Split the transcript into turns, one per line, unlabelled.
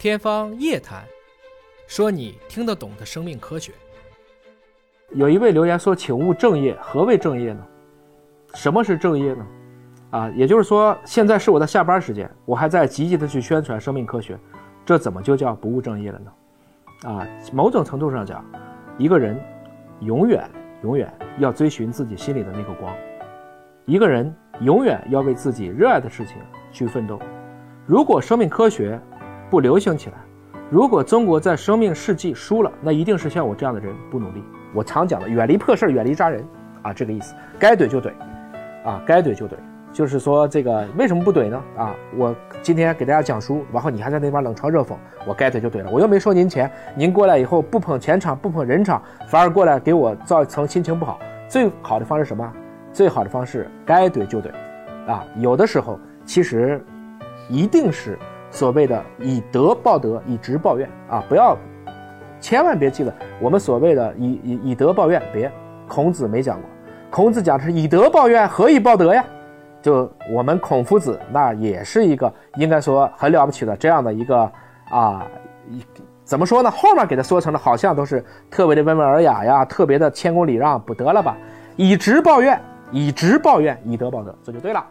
天方夜谭，说你听得懂的生命科学。
有一位留言说：“请勿正业。”何谓正业呢？什么是正业呢？啊，也就是说，现在是我的下班时间，我还在积极的去宣传生命科学，这怎么就叫不务正业了呢？啊，某种程度上讲，一个人永远永远要追寻自己心里的那个光，一个人永远要为自己热爱的事情去奋斗。如果生命科学不流行起来，如果中国在生命世纪输了，那一定是像我这样的人不努力。我常讲的，远离破事，远离扎人，啊，这个意思。该怼就怼，啊，该怼就怼。就是说，这个为什么不怼呢？啊，我今天给大家讲书，然后你还在那边冷嘲热讽，我该怼就怼了。我又没收您钱，您过来以后不捧钱场，不捧人场，反而过来给我造成心情不好。最好的方式什么？最好的方式该怼就怼，啊，有的时候其实一定是。所谓的以德报德，以直报怨啊！不要，千万别记得我们所谓的以以以德报怨，别，孔子没讲过，孔子讲的是以德报怨，何以报德呀？就我们孔夫子那也是一个应该说很了不起的这样的一个啊，怎么说呢？后面给他说成了好像都是特别的温文尔雅呀，特别的谦恭礼让，不得了吧？以直报怨，以直报怨，以德报德，这就对了。